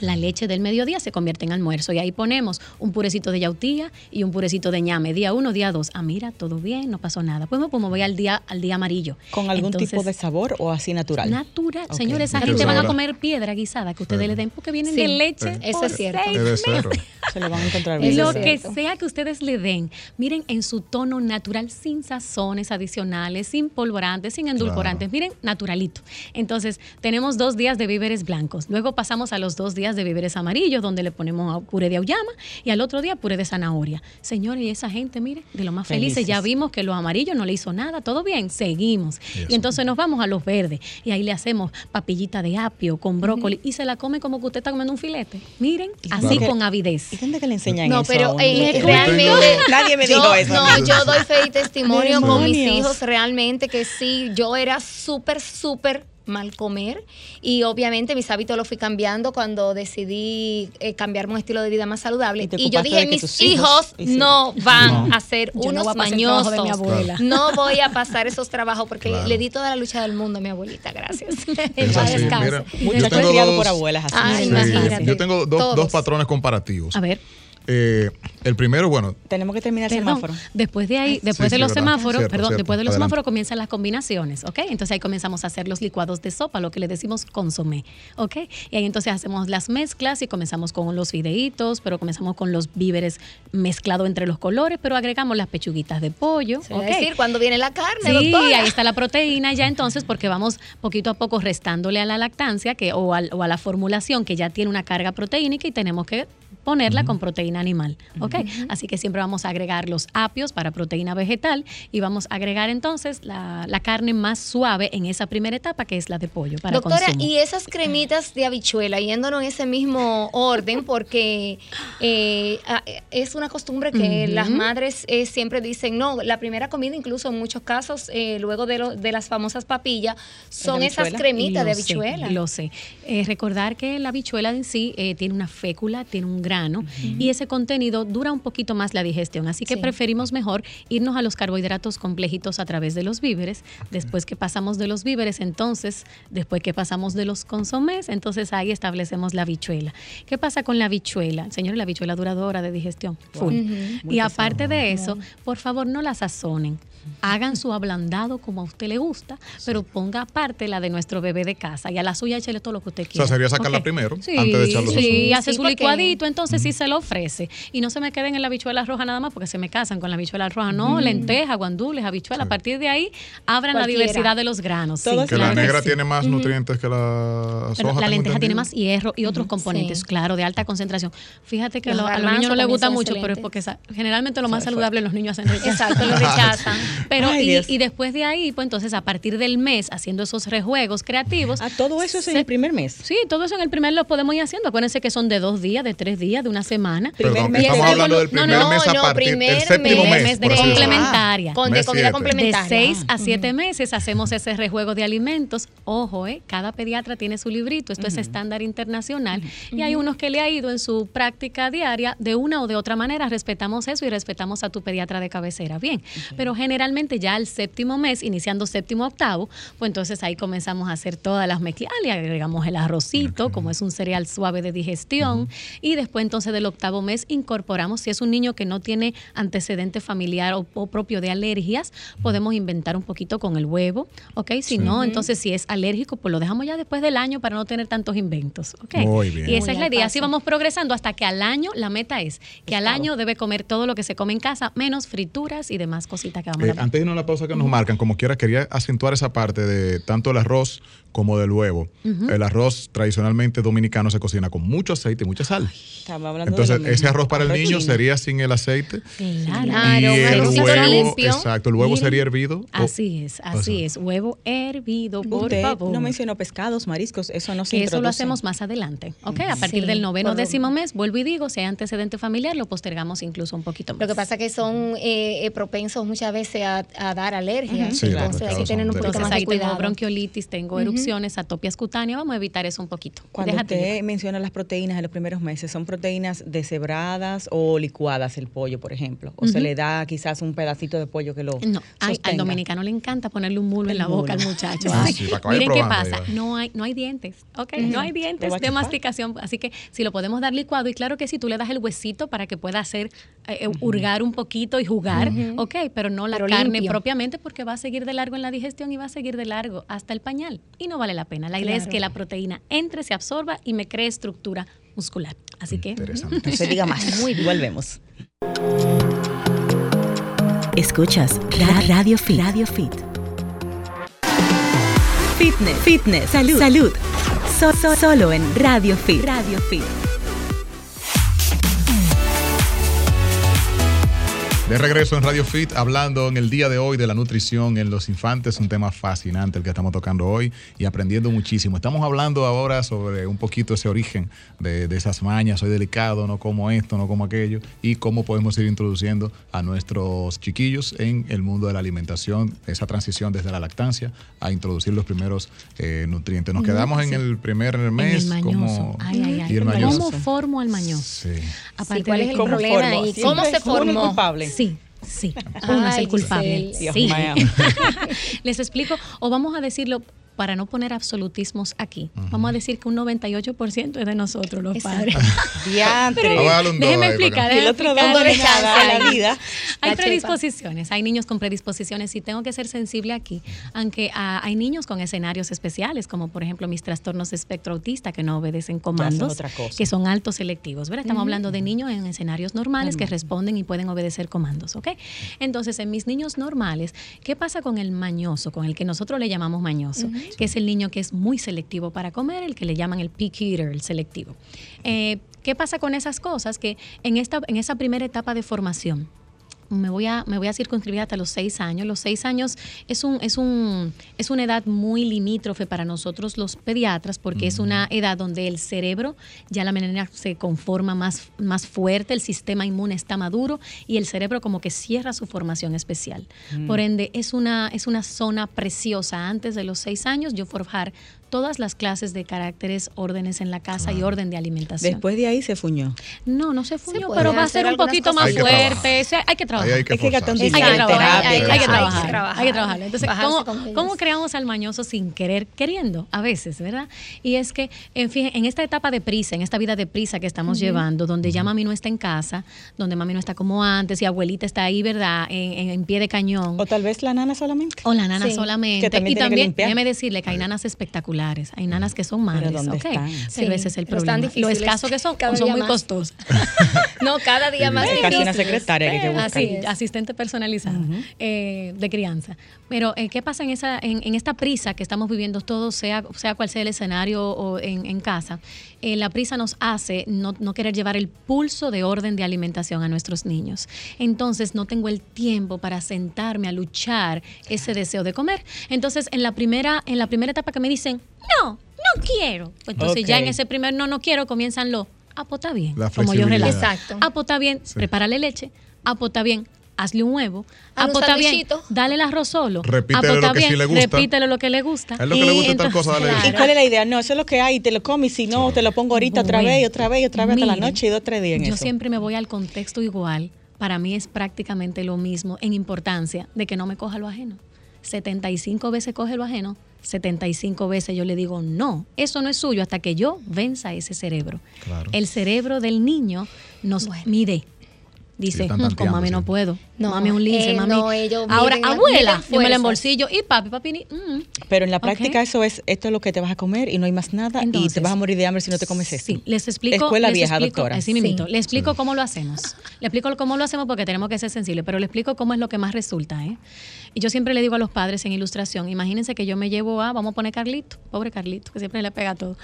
La leche del mediodía se convierte en almuerzo y ahí ponemos un purecito de yautía y un purecito de ñame. Día uno, día dos. Ah, mira, todo bien, no pasó nada. Pues, pues me voy al día, al día amarillo. ¿Con algún Entonces, tipo de sabor o así natural? Natural. Señores, esa ¿Y qué gente van a comer piedra guisada que ustedes Sí. le den porque vienen Sí, de leche. eso por es cierto. Se lo van a encontrar Eso bien. lo que sea que ustedes le den, miren en su tono natural, sin sazones adicionales, sin polvorantes, sin endulcorantes, miren, naturalito. Entonces, tenemos dos días de víveres blancos. Luego pasamos a los dos días de víveres amarillos, donde le ponemos puré de auyama y al otro día puré de zanahoria. Señores, y esa gente, miren, de lo más felices, Felices. ya vimos que los amarillos no le hizo nada, todo bien, seguimos. Eso. Y entonces nos vamos a los verdes y ahí le hacemos papillita de apio con brócoli y se la come como que usted está comiendo un filete. Miren, así Claro. con avidez. ¿Y dónde que le enseñan No, eso? pero eh, Yo realmente Nadie me yo- dijo eso. No, yo doy fe y testimonio con mis hijos realmente que sí, yo era súper, súper mal comer y obviamente mis hábitos los fui cambiando cuando decidí eh, cambiarme un estilo de vida más saludable Y yo dije mis hijos, no van No. a ser Yo no unos trabajo mañosos de mi abuela. no voy a pasar esos trabajos porque Claro. le di toda la lucha del mundo a mi abuelita gracias Es paz así, descanse. mira, yo tengo dos- por abuelas así. Ay, Sí, imagínate. Yo tengo dos, dos patrones comparativos. A ver. Eh, el primero, bueno, Tenemos que terminar el Perdón, semáforo. después de ahí, después sí, de los verdad. semáforos, Cierto, perdón, cierto. después de los Adelante. semáforos comienzan las combinaciones, ¿ok? Entonces ahí comenzamos a hacer los licuados de sopa, lo que le decimos consomé, ¿ok? Y ahí entonces hacemos las mezclas y comenzamos con los fideitos, pero comenzamos con los víveres mezclados entre los colores, pero agregamos las pechuguitas de pollo, Se va a ¿ok? decir cuando viene la carne Sí, doctora. ahí está la proteína ya entonces porque vamos poquito a poco restándole a la lactancia que, o, al- o a la formulación que ya tiene una carga proteínica y tenemos que ponerla con proteína animal, ¿ok? Así que siempre vamos a agregar los apios para proteína vegetal y vamos a agregar entonces la, la carne más suave en esa primera etapa que es la de pollo para Doctora, consumo. y esas cremitas de habichuela, yéndonos en ese mismo orden, porque eh, ah, es una costumbre que las madres eh, siempre dicen, no, la primera comida, incluso en muchos casos, eh, luego de, lo- de las famosas papillas, son esas habichuela? cremitas de Lo sé, habichuela. Lo sé. Recordar que la habichuela en sí tiene una fécula, tiene un grano y ese contenido dura un poquito más la digestión. Así que Sí. preferimos mejor irnos a los carbohidratos complejitos a través de los víveres. Después que pasamos de los víveres, entonces, después que pasamos de los consomés, entonces ahí establecemos la habichuela. ¿Qué pasa con la habichuela? Señores, la habichuela dura dos horas de digestión. Full. Y aparte de eso, por favor, no la sazonen. Hagan su ablandado como a usted le gusta, pero ponga aparte la de nuestro bebé de casa y a la suya échele todo lo que usted O quiera. sea, sería sacarla primero, Sí, antes de echarlo Sí, hace Sí, su licuadito, entonces sí se lo ofrece. Y no se me queden en la habichuela roja nada más porque se me casan con la habichuela roja. No, lenteja, guandules, habichuela. A partir de ahí, abran Cualquiera. la diversidad de los granos. Todas Sí, Que la claro negra sí. tiene más nutrientes que la soja. la lenteja tiene más hierro y otros componentes, Sí. claro, de alta concentración. Fíjate que Los lo- a los niños no les gusta mucho, pero es porque generalmente lo más saludable los niños hacen. Exacto, lo rechazan. Pero Ay, y, y después de ahí, pues entonces a partir del mes, haciendo esos rejuegos creativos. Ah, todo eso es en el primer mes. Sí, todo eso en el primer lo podemos ir haciendo. Acuérdense que son de dos días, de tres días, de una semana. Perdón, mes. estamos hablando del no, primer no, mes a no, partir del séptimo mes, mes. de complementaria. Con, de comida siete. De complementaria. 6 a 7 meses hacemos ese rejuego de alimentos. Ojo, ¿eh? cada pediatra tiene su librito, esto es estándar internacional. Y hay unos que le ha ido en su práctica diaria de una o de otra manera. Respetamos eso y respetamos a tu pediatra de cabecera. Bien, pero generalmente ya al séptimo mes, iniciando séptimo octavo, pues entonces ahí comenzamos a hacer todas las mezclas. Le agregamos el arrocito, como es un cereal suave de digestión. Y después entonces del octavo mes incorporamos, si es un niño que no tiene antecedente familiar o, o propio de alergias, podemos inventar un poquito con el huevo, ¿ok? Si no, entonces si es alérgico, pues lo dejamos ya después del año para no tener tantos inventos, ¿ok? Muy bien. Y esa Muy es la idea. Así vamos progresando hasta que al año, la meta es que al año debe comer todo lo que se come en casa, menos frituras y demás cositas que vamos Eh, antes de irnos a la pausa que nos marcan, como quiera, quería acentuar esa parte de tanto el arroz como del huevo. El arroz tradicionalmente dominicano se cocina con mucho aceite y mucha sal. Entonces, ese arroz para el niño chino. sería sin el aceite. Claro. Y el huevo, limpio. exacto, el huevo Miren, sería hervido. Así es, así o sea, es. Huevo hervido, por Usted favor. no mencionó pescados, mariscos, eso no se eso lo hacemos más adelante. ¿ok? A partir Sí, del noveno por- décimo mes, vuelvo y digo, si hay antecedente familiar, lo postergamos incluso un poquito más. Lo que pasa es que son eh, eh, propensos muchas veces a, a dar alergias. Sí, Entonces hay que tener un poquito más de ahí tengo cuidado. bronquiolitis, tengo erupciones, atopias cutáneas, vamos a evitar eso un poquito. Cuando Déjate usted llevar. menciona las proteínas en los primeros meses, ¿son proteínas deshebradas o licuadas el pollo, por ejemplo? ¿O se le da quizás un pedacito de pollo que lo No, ay, al dominicano le encanta ponerle un mulo en El la boca al muchacho. Ah, sí, Miren qué pasa, no hay, no hay dientes, ¿ok? No hay dientes de masticación, así que si lo podemos dar licuado, y claro que si tú le das el huesito para que pueda hacer, eh, eh, hurgar un poquito y jugar, ok, pero no la Pero carne limpio. propiamente porque va a seguir de largo en la digestión y va a seguir de largo hasta el pañal y no vale la pena. La idea es que la proteína entre, se absorba y me cree estructura muscular. Así que. No se diga más. Muy Volvemos. Escuchas Ra- Radio Fit. Radio Fit. Fitness, fitness, salud, salud. So- so- solo en Radio Fit. Radio Fit. De regreso en Radio Fit, hablando en el día de hoy de la nutrición en los infantes, un tema fascinante el que estamos tocando hoy y aprendiendo muchísimo. Estamos hablando ahora sobre un poquito ese origen de, de esas mañas, soy delicado, no como esto, no como aquello, y cómo podemos ir introduciendo a nuestros chiquillos en el mundo de la alimentación, esa transición desde la lactancia a introducir los primeros eh, nutrientes. Nos quedamos en el primer en mes el mañoso. como... Ay, ay, ay. y el mañoso. ¿Cómo formo al mañoso? Sí. Aparte ¿cuál es el problema? Siempre ¿Cómo se formó? culpable. Sí, sí. Uno es Ay, el culpable. Giselle. Sí. Les explico, o vamos a decirlo para no poner absolutismos aquí. Vamos a decir que un 98% es de nosotros, los Exacto. padres. A dos Déjeme explicar. que- Y el déjeme otro explicar. dándole chance nada a la vida. Hay La chepa. predisposiciones, hay niños con predisposiciones y tengo que ser sensible aquí, aunque ah, hay niños con escenarios especiales, como por ejemplo mis trastornos de espectro autista que no obedecen comandos, que son altos selectivos, ¿verdad? Estamos hablando de niños en escenarios normales que responden y pueden obedecer comandos, ¿ok? Entonces, en mis niños normales, ¿qué pasa con el mañoso, con el que nosotros le llamamos mañoso? Que es el niño que es muy selectivo para comer, el que le llaman el picky eater, el selectivo. Eh, ¿Qué pasa con esas cosas? Que en, esta, en esa primera etapa de formación, me voy a, me voy a circunscribir hasta los seis años. Los seis años es, un, es, un, es una edad muy limítrofe para nosotros los pediatras porque es una edad donde el cerebro ya la manera se conforma más, más fuerte, el sistema inmune está maduro y el cerebro como que cierra su formación especial. Por ende, es una, es una zona preciosa antes de los seis años yo forjar todas las clases de caracteres, órdenes en la casa y orden de alimentación. Después de ahí se fuñó. No, no se fuñó, pero va a ser un poquito más fuerte. trabajar. o sea, hay que trabajar. Hay que Hay que trabajar, hay, hay que trabajar, hay que trabajar. Entonces, ¿cómo, cómo creamos al mañoso sin querer, queriendo? A veces, ¿verdad? Y es que, en fin, en esta etapa de prisa, en esta vida de prisa que estamos llevando, donde ya mami no está en casa, donde mami no está como antes y abuelita está ahí, ¿verdad? En, en- en pie de cañón. O tal vez la nana solamente. O la nana Sí, solamente. que también y tiene que también, limpiar. déjeme decirle que hay nanas espectaculares. Hay nanas que son madres, ¿dónde ¿ok? están? Pero Sí, ese es el problema. Lo escaso que son, cada son día muy más. costosas. No, cada día más Es casi una secretaria que hay que buscar. Así, asistente personalizada eh, de crianza. Pero, eh, ¿qué pasa en, esa, en, en esta prisa que estamos viviendo todos, sea, sea cual sea el escenario o en, en casa? Eh, la prisa nos hace no, no querer llevar el pulso de orden de alimentación a nuestros niños. Entonces, no tengo el tiempo para sentarme a luchar ese deseo de comer. Entonces, en la primera, en la primera etapa que me dicen, no, no quiero. Pues entonces, ya en ese primer no, no quiero, comienzan los, pues está bien. La como yo relajo. Exacto. Está bien, prepárale leche. Está bien, hazle un huevo. Ah, bien, dale el arroz solo. Repítele pues lo que bien, sí le gusta. repítele lo que le gusta. A él lo que le gusta tal cosa, dale claro. ¿Y cuál es la idea? No, eso es lo que hay, te lo comes, si no, te lo pongo ahorita otra vez, y otra vez, y otra vez hasta la noche y dos, tres días en Yo eso. siempre me voy al contexto igual. Para mí es prácticamente lo mismo en importancia de que no me coja lo ajeno. 75 veces coge lo ajeno, 75 veces yo le digo no, eso no es suyo hasta que yo venza ese cerebro. Claro. El cerebro del niño nos mide. Dice, "Mm, con mami no puedo. No, mami es un lince, eh, mami. no, ellos Ahora, abuela, miden dímela en fuerzas. bolsillo. Y papi, papi, ni- mm. Pero en la práctica eso es, esto es lo que te vas a comer y no hay más nada y te vas a morir de hambre si no te comes esto. Sí, les explico. Escuela les vieja, explico- doctora. Así mismito. Sí. Le explico cómo lo hacemos. Le explico cómo lo hacemos porque tenemos que ser sensibles, pero le explico cómo es lo que más resulta. ¿eh? Y yo siempre le digo a los padres en ilustración, imagínense que yo me llevo a, vamos a poner Carlito, pobre Carlito, que siempre le pega todo.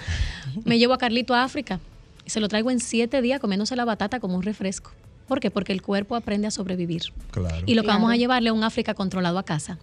Me llevo a Carlito a África y se lo traigo en siete días comiéndose la batata como un refresco. ¿Por qué? Porque el cuerpo aprende a sobrevivir. Claro. Y lo que Claro. vamos a llevarle a un África controlado a casa.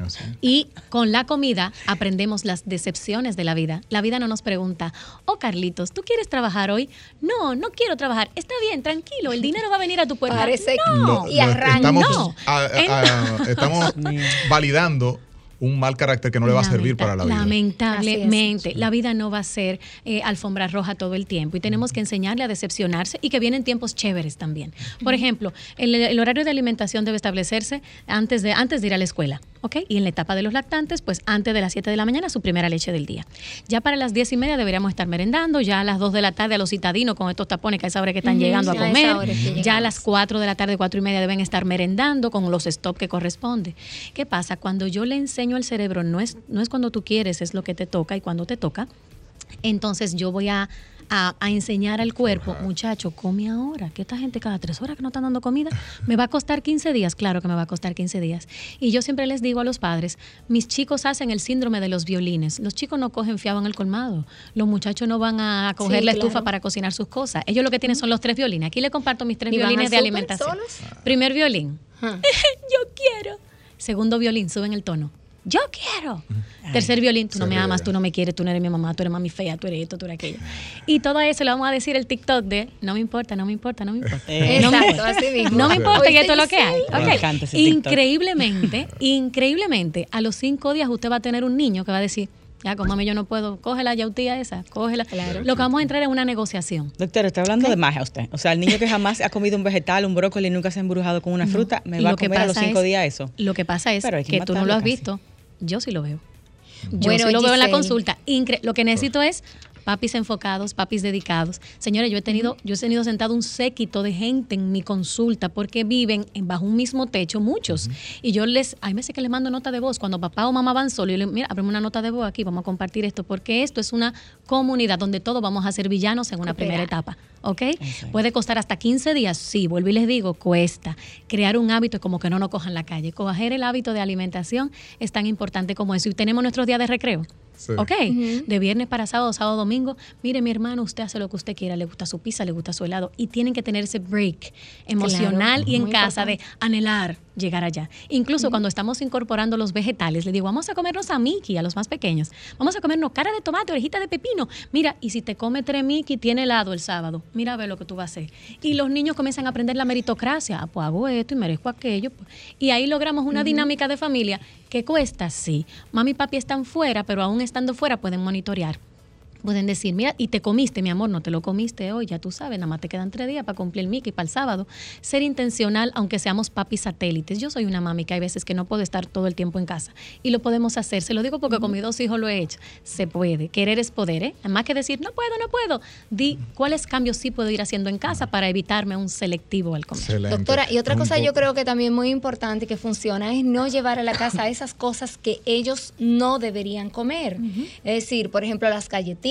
Así. Y con la comida aprendemos las decepciones de la vida. La vida no nos pregunta, oh Carlitos, ¿tú quieres trabajar hoy? No, no quiero trabajar. Está bien, tranquilo, el dinero va a venir a tu puerta. Parece que- no. Y arranca. Estamos, No. a- a- estamos validando un mal carácter que no le va a servir para la vida. Lamentablemente, la vida no va a ser eh, alfombra roja todo el tiempo y tenemos que enseñarle a decepcionarse y que vienen tiempos chéveres también. Por ejemplo, el, el horario de alimentación debe establecerse antes de, antes de ir a la escuela, ¿ok? Y en la etapa de los lactantes, pues antes de las 7 de la mañana, su primera leche del día. Ya para las 10 y media deberíamos estar merendando, ya a las 2 de la tarde a los citadinos con estos tapones que a esa hora que están llegando a comer, ya a las 4 de la tarde, 4 y media deben estar merendando con los stop que corresponde. ¿Qué pasa? Cuando yo le enseño al cerebro, no es, no es cuando tú quieres, es lo que te toca y cuando te toca, entonces yo voy a, a- a enseñar al cuerpo, muchacho, come ahora, que esta gente cada tres horas que no están dando comida, me va a costar 15 días, claro que me va a costar 15 días. Y yo siempre les digo a los padres, mis chicos hacen el síndrome de los violines, los chicos no cogen fiado en el colmado, los muchachos no van a coger Sí, la claro. estufa para cocinar sus cosas, ellos lo que tienen son los tres violines, aquí le comparto mis tres ¿Y van violines de alimentación. solos? Primer violín, Ajá. yo quiero. Segundo violín, suben el tono. Yo quiero. Tercer violín, tú no me amas, tú no me quieres, tú no eres mi mamá, tú eres mami fea, tú eres esto, tú eres aquello. Y todo eso le vamos a decir el TikTok de no me importa, no me importa, no me importa. Eh, no me Exacto, importa. así mismo. No me importa y esto es lo que hay. sí. Me Ok. encanta ese TikTok. Increíblemente, increíblemente, a los cinco días usted va a tener un niño que va a decir, ya, con mami yo no puedo, coge la yautía esa, cógela. Claro. Lo que vamos a entrar es una negociación. Doctor, está hablando de magia usted. O sea, el niño que jamás ha comido un vegetal, un brócoli, nunca se ha embrujado con una fruta, me va a que comer a los cinco es- días eso. Lo que pasa es Pero que que tú no lo has casi. visto. Yo sí lo veo. Yo Bueno, sí lo veo en la consulta. Incre- lo que necesito es papis enfocados, papis dedicados. Señores, yo he tenido, yo he tenido sentado un séquito de gente en mi consulta porque viven en- bajo un mismo techo muchos. Y yo les, hay veces que les mando nota de voz cuando papá o mamá van solo yo les mira, abreme una nota de voz aquí, vamos a compartir esto, porque esto es una comunidad donde todos vamos a ser villanos en una primera etapa. ¿Ok? Puede costar hasta 15 días. Sí, vuelvo y les digo, cuesta. Crear un hábito es como que no nos cojan la calle. Coger el hábito de alimentación es tan importante como eso. Y tenemos nuestros días de recreo. Sí. ¿Ok? De viernes para sábado, sábado, domingo. Mire, mi hermano, usted hace lo que usted quiera. Le gusta su pizza, le gusta su helado. Y tienen que tener ese break emocional Claro, y en muy casa de anhelar. Llegar allá. Incluso cuando estamos incorporando los vegetales, le digo, vamos a comernos a Mickey, a los más pequeños. Vamos a comernos cara de tomate, orejita de pepino. Mira, y si te come tres Mickey, tiene helado el sábado. Mira a ver lo que tú vas a hacer. Y los niños comienzan a aprender la meritocracia. Ah, pues hago esto y merezco aquello. Y ahí logramos una dinámica de familia que cuesta, sí. Mami y papi están fuera, pero aún estando fuera pueden monitorear. Pueden decir, mira, y te comiste, mi amor, no te lo comiste hoy, ya tú sabes, nada más te quedan tres días para cumplir el Mickey para el sábado. Ser intencional, aunque seamos papi satélites. Yo soy una mami que hay veces que no puedo estar todo el tiempo en casa y lo podemos hacer. Se lo digo porque con mis dos hijos lo he hecho. Se puede. Querer es poder, ¿eh? Más que decir, no puedo, no puedo. Di cuáles cambios sí puedo ir haciendo en casa para evitarme un selectivo al comer. Excelente. Doctora, y otra Un cosa yo poco- creo que también muy importante que funciona es no llevar a la casa esas cosas que ellos no deberían comer. Es decir, por ejemplo, las galletitas,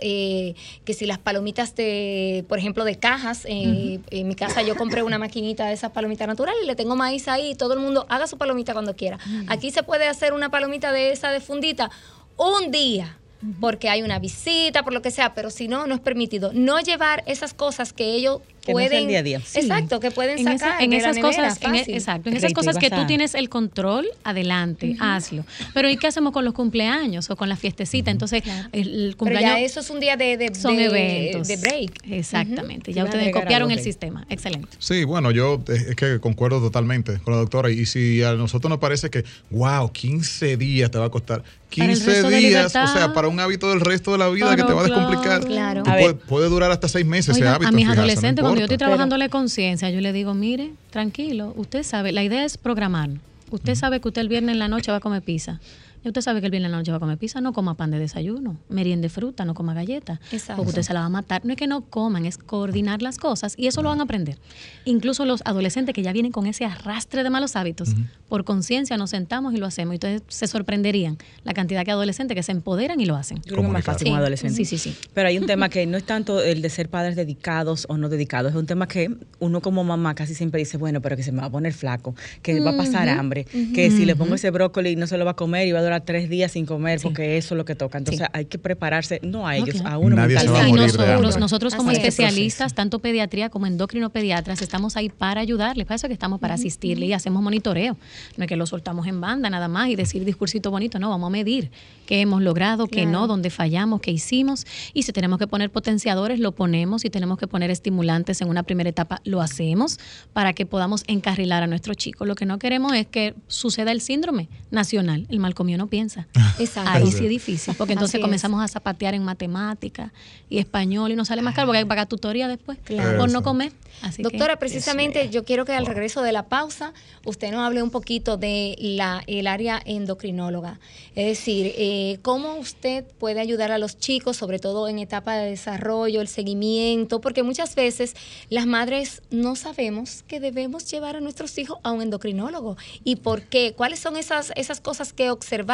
eh, que si las palomitas de, por ejemplo, de cajas. eh, En mi casa yo compré una maquinita de esas palomitas naturales y le tengo maíz ahí. Todo el mundo haga su palomita cuando quiera. Aquí se puede hacer una palomita de esa de fundita un día. Porque hay una visita, por lo que sea, pero si no, no es permitido. No llevar esas cosas que ellos Que no es el pueden. día a día. Sí. Exacto, que pueden en, esa- sacar. en de esas cosas, en e- exacto, en esas cosas que tú tienes el control, adelante, hazlo. Pero ¿y qué hacemos con los cumpleaños o con la fiestecita? Entonces, el, el Pero cumpleaños ya eso es un día de, de, son de- eventos. de break. Exactamente. Ya ustedes copiaron el sistema. Excelente. Sí, bueno, yo es que concuerdo totalmente con la doctora. Y si a nosotros nos parece que, wow, 15 días te va a costar. Para el 15 resto de días, o sea, para un hábito del resto de la vida que te va a descomplicar. Claro. A puede, durar hasta seis meses ese hábito. a mis fijarse, no adolescentes, cuando yo estoy trabajándole conciencia, yo le digo, mire, tranquilo, usted sabe, la idea es programar. Usted sabe que usted el viernes en la noche va a comer pizza. Y usted sabe que el viernes en la noche va a comer pizza, no coma pan de desayuno, meriende fruta, no coma galleta. Exacto. Porque usted se la va a matar. No es que no coman, es coordinar las cosas y eso lo van a aprender. Incluso los adolescentes que ya vienen con ese arrastre de malos hábitos, por conciencia nos sentamos y lo hacemos. Y ustedes se sorprenderían la cantidad de adolescentes que se empoderan y lo hacen. Yo creo más fácil Sí. con adolescentes. Sí, sí, sí. Pero hay un tema que no es tanto el de ser padres dedicados o no dedicados, es un tema que uno como mamá casi siempre dice, bueno, pero que se me va a poner flaco, que va a pasar hambre, que si le pongo ese brócoli no se lo va a comer y va a durar tres días sin comer porque eso es lo que toca. Entonces Sí. hay que prepararse, no a ellos, a uno Nadie se va a morir nosotros, nosotros como Así es. especialistas, tanto pediatría como endocrinopediatras, estamos ahí para ayudarles. Para eso que estamos para asistirle y hacemos monitoreo. No es que lo soltamos en banda nada más y decir discursito bonito, no, vamos a medir qué hemos logrado, qué no, dónde fallamos, qué hicimos. Y si tenemos que poner potenciadores, lo ponemos. Si tenemos que poner estimulantes en una primera etapa, lo hacemos para que podamos encarrilar a nuestros chicos. Lo que no queremos es que suceda el síndrome nacional. El mal comido no piensa. Exacto. Ahí sí es difícil, porque entonces comenzamos a zapatear en matemática y español y nos sale más caro porque hay que pagar tutoría después Claro. por no comer. Así que- Doctora, precisamente yo quiero que al regreso de la pausa usted nos hable un poquito de la, el área endocrinóloga. Es decir, eh, cómo usted puede ayudar a los chicos, sobre todo en etapa de desarrollo, el seguimiento, porque muchas veces las madres no sabemos que debemos llevar a nuestros hijos a un endocrinólogo. ¿Y por qué? ¿Cuáles son esas, esas cosas que observamos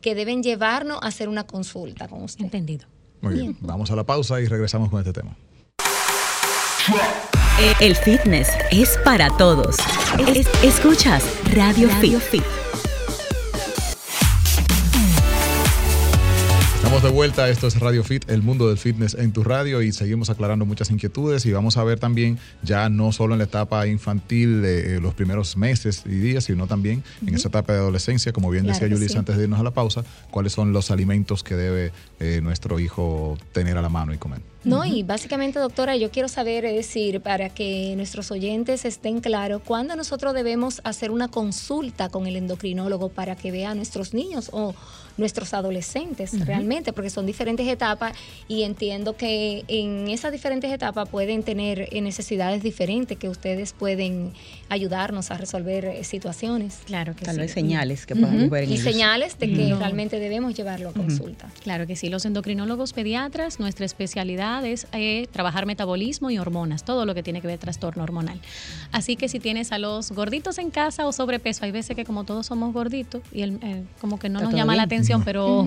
que deben llevarnos a hacer una consulta con usted? Entendido. Muy bien, vamos a la pausa y regresamos con este tema. El fitness es para todos. Es- escuchas Radio, Fit. Estamos de vuelta, esto es Radio Fit, el mundo del fitness en tu radio y seguimos aclarando muchas inquietudes y vamos a ver también ya no solo en la etapa infantil de los primeros meses y días, sino también en esa etapa de adolescencia, como bien Claro decía sí. antes de irnos a la pausa, cuáles son los alimentos que debe eh, nuestro hijo tener a la mano y comer. No, y básicamente, doctora, yo quiero saber, es decir, para que nuestros oyentes estén claros, ¿cuándo nosotros debemos hacer una consulta con el endocrinólogo para que vea a nuestros niños o nuestros adolescentes realmente? Porque son diferentes etapas y entiendo que en esas diferentes etapas pueden tener eh, necesidades diferentes que ustedes pueden ayudarnos a resolver eh, situaciones. Claro que Tal sí. vez señales que podamos ver en Y ellos. señales de que realmente debemos llevarlo a consulta. Claro que sí, los endocrinólogos pediatras, nuestra especialidad es eh, trabajar metabolismo y hormonas, todo lo que tiene que ver trastorno hormonal. Así que si tienes a los gorditos en casa o sobrepeso, hay veces que como todos somos gorditos y el, eh, como que no Está nos llama la bien. Atención, pero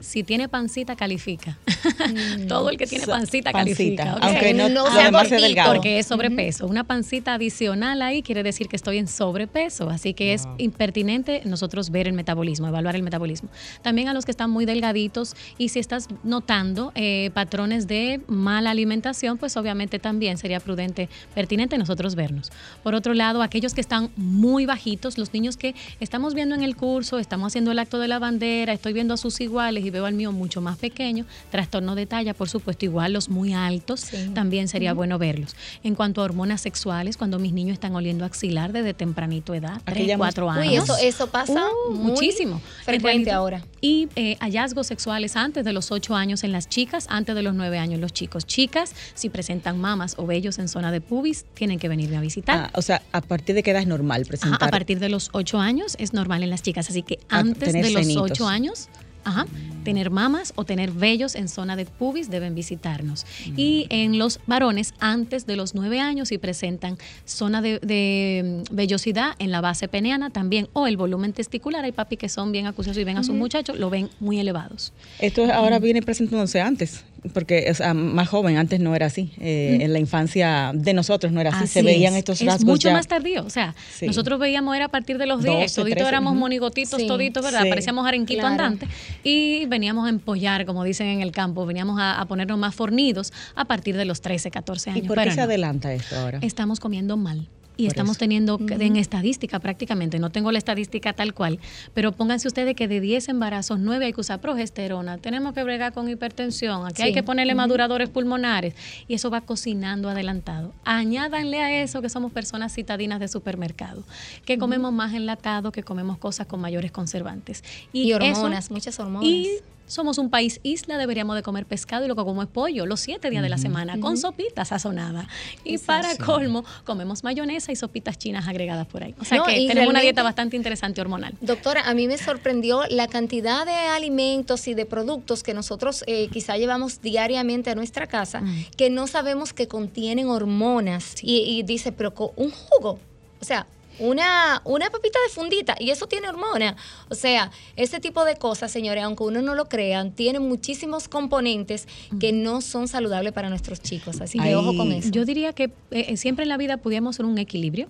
si tiene pancita califica. Todo el que tiene pancita, pancita, califica. aunque no, No sea delgado. Porque es sobrepeso. Una pancita adicional ahí quiere decir que estoy en sobrepeso. Así que es impertinente nosotros ver el metabolismo, evaluar el metabolismo. También a los que están muy delgaditos y si estás notando eh, patrones de mala alimentación, pues obviamente también sería prudente, pertinente nosotros vernos. Por otro lado, aquellos que están muy bajitos, los niños que estamos viendo en el curso, estamos haciendo el acto de la bandera, estoy viendo a sus iguales y veo al mío mucho más pequeño, trastorno de talla, por supuesto, igual los muy altos, Sí. también sería bueno verlos. En cuanto a hormonas sexuales, cuando mis niños están oliendo axilar desde tempranito edad, Aquí 3, llamamos- 4 años. Uy, eso, eso pasa Uh, muy muchísimo. En frecuente realidad. ahora. Y eh, hallazgos sexuales antes de los 8 años en las chicas, antes de los 9 años en los chicos. Chicas, si presentan mamas o vellos en zona de pubis, tienen que venirme a visitar. Ah, o sea, a partir de qué edad es normal Ajá, presentar. a partir de los 8 años es normal en las chicas, así que A antes de los senitos. 8 años, ajá, tener mamas o tener vellos en zona de pubis deben visitarnos. Y en los varones, antes de los 9 años, si presentan zona de, de, mm, vellosidad en la base peneana también, o el volumen testicular, hay papi que son bien acuciosos y ven a sus muchachos, lo ven muy elevados. Esto ahora viene presentándose antes, porque o sea, más joven, antes no era así. Eh, En la infancia de nosotros no era así. Se veían es. estos es rasgos mucho ya. más tardío. O sea, Sí. nosotros veíamos era a partir de los 10, 12, toditos 13, éramos monigotitos, Sí. toditos, ¿verdad? Sí. Parecíamos arenquito Claro. andante. Y veníamos a empollar, como dicen en el campo, veníamos a, a ponernos más fornidos a partir de los 13, 14 ¿Y años. por qué Pero se no. adelanta esto ahora? Estamos comiendo mal. Y Por estamos eso. teniendo que- en estadística prácticamente, no tengo la estadística tal cual, pero pónganse ustedes que de 10 embarazos, 9 hay que usar progesterona, tenemos que bregar con hipertensión, aquí hay que ponerle maduradores pulmonares y eso va cocinando adelantado. Añádanle a eso que somos personas citadinas de supermercado, que comemos más enlatado, que comemos cosas con mayores conservantes. Y hormonas, muchas hormonas. Y somos un país isla, deberíamos de comer pescado y lo que como es pollo los siete días de la semana con sopita sazonada. Y para colmo, comemos mayonesa y sopitas chinas agregadas por ahí. O sea No, que tenemos una dieta bastante interesante hormonal. Doctora, a mí me sorprendió la cantidad de alimentos y de productos que nosotros eh, quizá llevamos diariamente a nuestra casa Mm. que no sabemos que contienen hormonas. Y, y dice, pero con un jugo, o sea, una, una papita de fundita y eso tiene hormona. O sea, ese tipo de cosas, señores, aunque uno no lo crea, tienen muchísimos componentes que no son saludables para nuestros chicos. Así que ojo con eso. Yo diría que eh, eh, siempre en la vida pudiéramos hacer un equilibrio.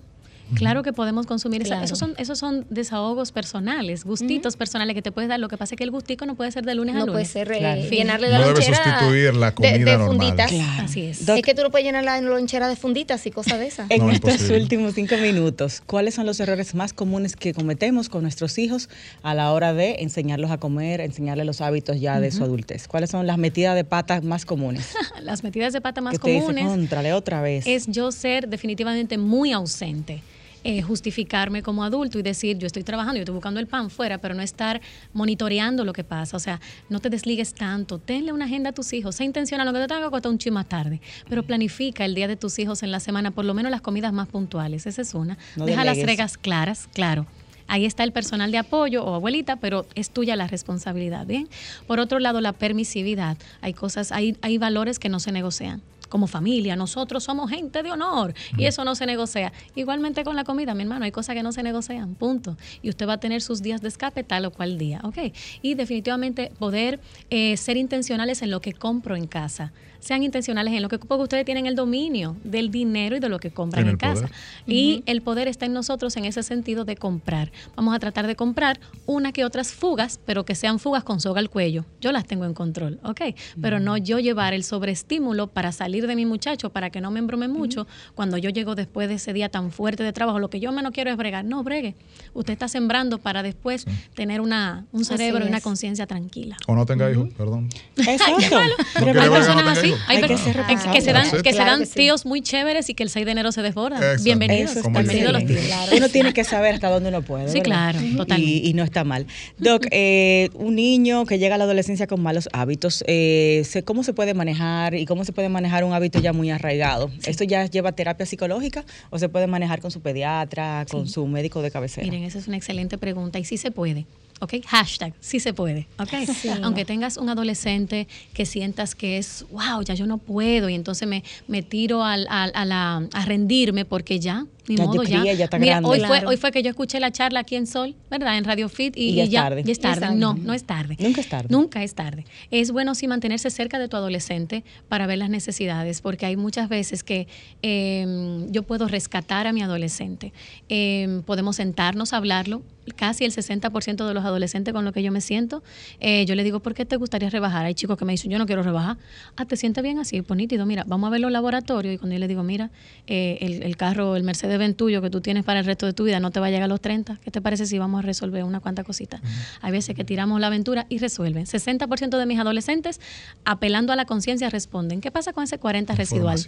Claro que podemos consumir esa- esos son esos son desahogos personales, gustitos personales que te puedes dar. Lo que pasa es que el gustico no puede ser de lunes a no lunes. puede ser eh, Claro. llenarle la No debe lonchera sustituir la de- comida de, normal. funditas. Claro. Así es. Doc, Es que tú no puedes llenar la lonchera de funditas y cosas de esas. En No, estos imposible. últimos cinco minutos, ¿cuáles son los errores más comunes que cometemos con nuestros hijos a la hora de enseñarlos a comer, enseñarles los hábitos ya de su adultez? ¿Cuáles son las metidas de patas más comunes? Las metidas de pata más que te dice, comunes contrale otra vez. es yo ser definitivamente muy ausente. Eh, justificarme como adulto y decir, yo estoy trabajando, yo estoy buscando el pan fuera, pero no estar monitoreando lo que pasa. O sea, no te desligues tanto, tenle una agenda a tus hijos, sé intencional, aunque te tenga que acostar un más tarde, pero planifica el día de tus hijos en la semana, por lo menos las comidas más puntuales, esa es una. No Deja las reglas claras, claro. Ahí está el personal de apoyo o abuelita, pero es tuya la responsabilidad, ¿bien? Por otro lado, la permisividad. Hay cosas, hay, hay valores que no se negocian. Como familia, nosotros somos gente de honor y eso no se negocia. Igualmente con la comida, mi hermano, hay cosas que no se negocian, punto. Y usted va a tener sus días de escape tal o cual día, ¿ok? Y definitivamente poder eh, ser intencionales en lo que compro en casa. Sean intencionales en lo que porque ustedes tienen el dominio del dinero y de lo que compran en casa. poder. Y el poder está en nosotros en ese sentido de comprar. Vamos a tratar de comprar una que otras fugas, pero que sean fugas con soga al cuello. Yo las tengo en control, ¿ok? Pero no yo llevar el sobreestímulo para salir de mi muchacho, para que no me embrome mucho, cuando yo llego después de ese día tan fuerte de trabajo, lo que yo menos quiero es bregar. No, bregue. Usted está sembrando para después tener una, un cerebro y una conciencia tranquila. O no tenga hijos, perdón. Exacto. No Hay personas así. Hay, Hay que ser que- que se dan, que se Claro dan que sí. tíos muy chéveres y que el 6 de enero se desbordan. Exacto. Bienvenidos, bienvenidos los tíos. Claro. Uno tiene que saber hasta dónde uno puede. Sí, ¿verdad? claro, totalmente. Y, y no está mal. Doc, eh, un niño que llega a la adolescencia con malos hábitos, eh, se- ¿cómo se puede manejar y cómo se puede manejar un hábito ya muy arraigado? ¿Esto ya lleva terapia psicológica o se puede manejar con su pediatra, con Sí. su médico de cabecera? Miren, esa es una excelente pregunta y sí se puede. ¿Ok? Hashtag, sí se puede. ¿Ok? Aunque tengas un adolescente que sientas que es, wow, ya yo no puedo y entonces me, me tiro al- al- a, la- a rendirme porque ya ni Ya yo modo ya. ya está Mira, grande. hoy fue, hoy fue que yo escuché la charla aquí en Sol, ¿verdad? En Radio Fit y, Y ya y ya, tarde. ya es tarde. No, no es tarde. Nunca es tarde. Nunca es tarde. Es bueno sí mantenerse cerca de tu adolescente para ver las necesidades, porque hay muchas veces que eh, yo puedo rescatar a mi adolescente. Eh, podemos sentarnos a hablarlo. Casi el 60% de los adolescentes con los que yo me siento, eh, yo le digo, ¿por qué te gustaría rebajar? Hay chicos que me dicen, yo no quiero rebajar. Ah, ¿te sientes bien así? Pues nítido, mira, vamos a ver los laboratorios. Y cuando yo le digo, mira, eh, el, el carro, el Mercedes Benz tuyo que tú tienes para el resto de tu vida no te va a llegar a los 30. ¿Qué te parece si vamos a resolver una cuanta cosita? Hay veces que tiramos la aventura y resuelven. 60% de mis adolescentes, apelando a la conciencia, responden. ¿Qué pasa con ese 40 residual?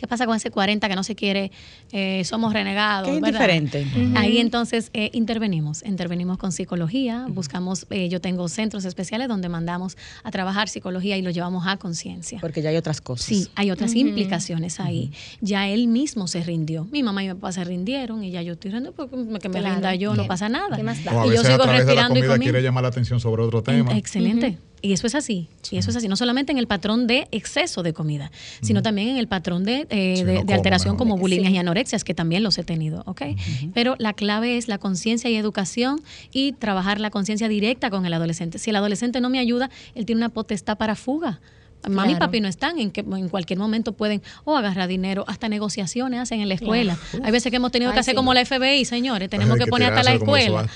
¿Qué pasa con ese 40 que no se quiere? eh, somos renegados. Qué ¿verdad? indiferente. Ahí entonces eh, intervenimos, intervenimos con psicología, buscamos, eh, yo tengo centros especiales donde mandamos a trabajar psicología y lo llevamos a conciencia. Porque ya hay otras cosas. Sí, hay otras implicaciones ahí. Ya él mismo se rindió. Mi mamá y mi papá se rindieron y ya yo estoy rindiendo porque que me Claro. rinda yo, no ¿Qué- pasa nada. qué más da? O a Y yo a sigo de la respirando y comida comiendo. quiere llamar la atención sobre otro tema. Excelente. Y eso es así. Y eso es así. No solamente en el patrón de exceso de comida, sino también en el patrón de, eh, Sí, de, no de come alteración mejor. como bulimias Sí. y anorexias, que también los he tenido. ¿ok? Pero la clave es la conciencia y educación y trabajar la conciencia directa con el adolescente. Si el adolescente no me ayuda, él tiene una potestad para fuga. Mami y papi no están, en, que, en cualquier momento pueden o agarrar dinero, hasta negociaciones hacen en la escuela. Hay veces que hemos tenido Ay, que hacer sí. como la FBI, señores, tenemos hay que que poner hasta la escuela.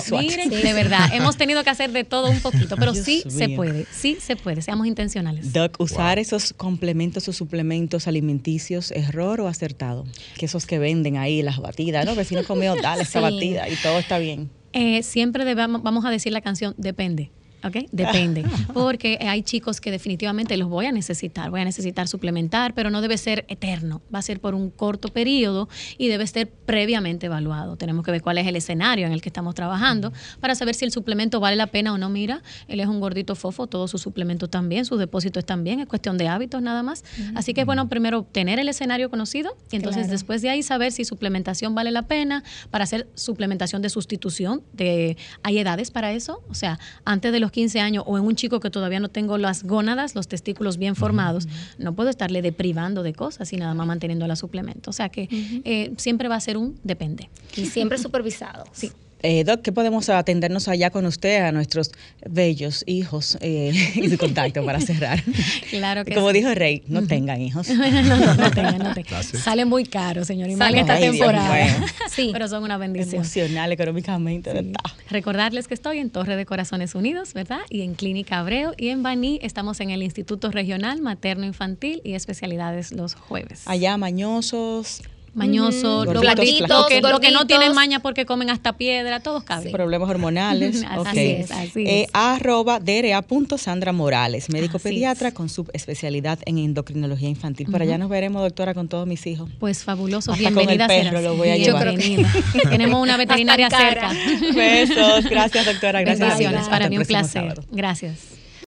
SWAT. Miren, Sí. de verdad, hemos tenido que hacer de todo un poquito, pero Dios sí se puede, sí se puede, seamos intencionales. Doc, usar esos complementos o suplementos alimenticios, error o acertado. Que esos que venden ahí, las batidas, ¿no? Vecino comió, dale esa Sí. batida y todo está bien. Eh, siempre debamos, vamos a decir la canción, depende. ¿Ok? Depende. Porque hay chicos que definitivamente los voy a necesitar. Voy a necesitar suplementar, pero no debe ser eterno. Va a ser por un corto periodo y debe ser previamente evaluado. Tenemos que ver cuál es el escenario en el que estamos trabajando para saber si el suplemento vale la pena o no. Mira, él es un gordito fofo, todos sus suplementos también, sus depósitos también. Es cuestión de hábitos nada más. Así que es bueno primero tener el escenario conocido y entonces Claro. después de ahí saber si suplementación vale la pena para hacer suplementación de sustitución. De, hay edades para eso. O sea, antes de los 15 años o en un chico que todavía no tengo las gónadas, los testículos bien formados, no puedo estarle deprivando de cosas y nada más manteniendo la suplemento. O sea que eh, siempre va a ser un depende. Y siempre supervisado. Sí. Eh, Doc, ¿qué podemos atendernos allá con usted, a nuestros bellos hijos eh, y su contacto para cerrar? Claro que Como sí. dijo Rey, no tengan hijos. no, no, no tengan, no tengan. Salen muy caros, señor, Salen- esta Ay, temporada. Sí. Pero son una bendición. Emocional, económicamente, ¿verdad? Recordarles que estoy en Torre de Corazones Unidos, ¿verdad? Y en Clínica Abreu. Y en Baní estamos en el Instituto Regional Materno Infantil y especialidades los jueves. Allá, mañosos, Mañoso, Mm, lo, gorditos, gordito, flacos. que, lo que no tienen maña porque comen hasta piedra, todos caben. problemas hormonales. Así ok. es, así Eh, es. arroba DRA.Sandra Morales, médico Así pediatra es. con subespecialidad en endocrinología infantil. Por allá nos veremos, doctora, con todos mis hijos. Pues fabuloso, Hasta con el bienvenida perro lo voy a llevar. Bienvenida. Tenemos una veterinaria cerca. Besos, gracias doctora, gracias. Bendiciones, para mí un placer. sábado. Gracias.